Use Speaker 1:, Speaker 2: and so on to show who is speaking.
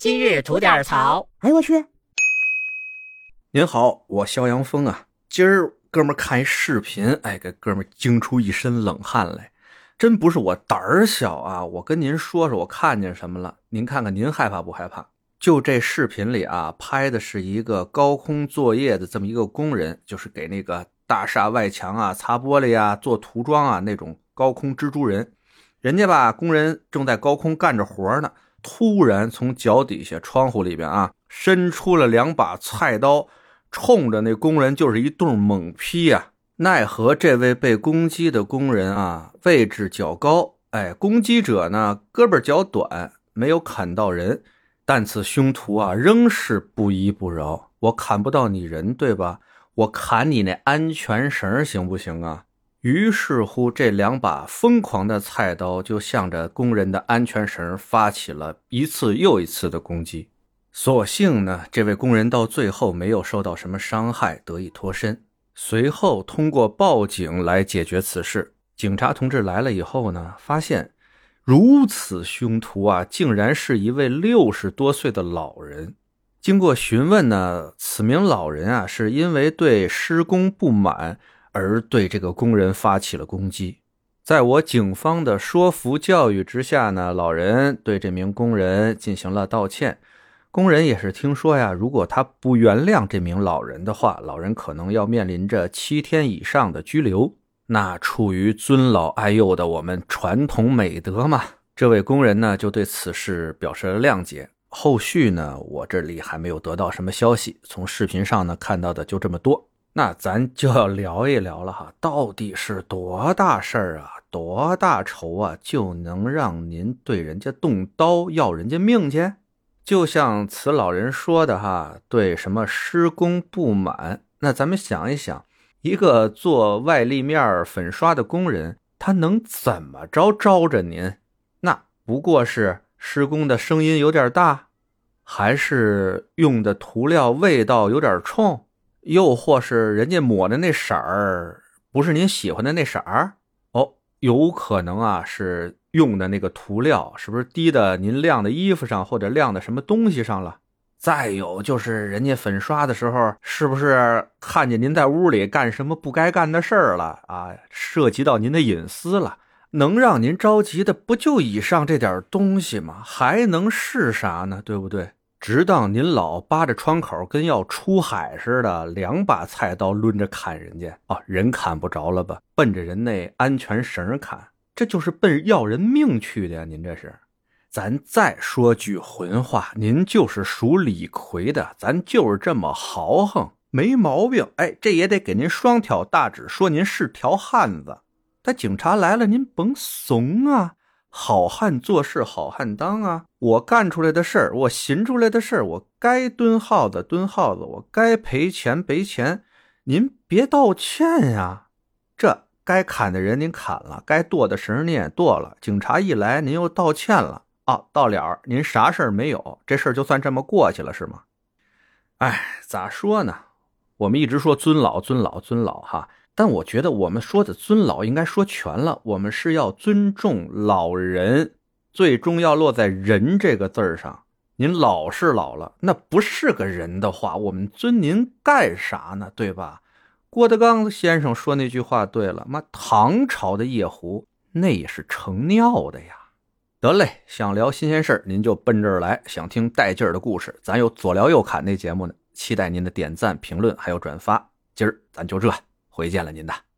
Speaker 1: 今日吐点槽。
Speaker 2: 哎呦我去！
Speaker 3: 您好，我肖阳峰啊。今儿哥们儿看一视频，哎，给哥们惊出一身冷汗来。真不是我胆儿小啊，我跟您说说，我看见什么了？您看看，您害怕不害怕？就这视频里啊，拍的是一个高空作业的这么一个工人，就是给那个大厦外墙啊擦玻璃啊、做涂装啊那种高空蜘蛛人。人家吧，工人正在高空干着活呢。突然从脚底下窗户里边啊，伸出了两把菜刀，冲着那工人就是一顿猛劈呀！奈何这位被攻击的工人啊，位置较高，哎，攻击者呢胳膊较短，没有砍到人，但此凶徒啊仍是不依不饶。我砍不到你人，对吧？我砍你那安全绳行不行啊？于是乎，这两把疯狂的菜刀就向着工人的安全绳发起了一次又一次的攻击。所幸呢，这位工人到最后没有受到什么伤害，得以脱身。随后通过报警来解决此事。警察同志来了以后呢，发现如此凶徒啊，竟然是一位六十多岁的老人。经过询问呢，此名老人啊，是因为对施工不满。而对这个工人发起了攻击，在我警方的说服教育之下呢，老人对这名工人进行了道歉。工人也是听说呀，如果他不原谅这名老人的话，老人可能要面临着七天以上的拘留。那出于尊老爱幼的我们传统美德嘛，这位工人呢就对此事表示了谅解。后续呢，我这里还没有得到什么消息，从视频上呢看到的就这么多。那咱就要聊一聊了哈，到底是多大事儿啊，多大仇啊，就能让您对人家动刀要人家命去？就像此老人说的哈，对什么施工不满？那咱们想一想，一个做外立面粉刷的工人，他能怎么着招着您？那不过是施工的声音有点大，还是用的涂料味道有点冲？又或是人家抹的那色儿不是您喜欢的那色儿哦，有可能啊是用的那个涂料是不是滴的您晾的衣服上或者晾的什么东西上了？再有就是人家粉刷的时候是不是看见您在屋里干什么不该干的事儿了啊？涉及到您的隐私了，能让您着急的不就以上这点东西吗？还能是啥呢？对不对？直到您老扒着窗口，跟要出海似的，两把菜刀抡着砍人家啊！人砍不着了吧？奔着人那安全绳砍，这就是奔要人命去的呀！您这是，咱再说句混话，您就是属李逵的，咱就是这么豪横，没毛病。哎，这也得给您双挑大指，说您是条汉子。但警察来了，您甭怂啊！好汉做事好汉当啊！我干出来的事儿，我寻出来的事儿，我该蹲耗子蹲耗子，我该赔钱赔钱。您别道歉呀！这该砍的人您砍了，该剁的绳您也剁了。警察一来，您又道歉了啊！到了，您啥事儿没有，这事儿就算这么过去了是吗？哎，咋说呢？我们一直说尊老尊老尊老哈。但我觉得我们说的尊老应该说全了，我们是要尊重老人，最终要落在人这个字儿上。您老是老了，那不是个人的话，我们尊您干啥呢？对吧？郭德纲先生说那句话对了，妈，唐朝的夜壶那也是盛尿的呀。得嘞，想聊新鲜事儿，您就奔这儿来；想听带劲儿的故事，咱有左聊右侃那节目呢，期待您的点赞、评论还有转发。今儿咱就这。回见了您的。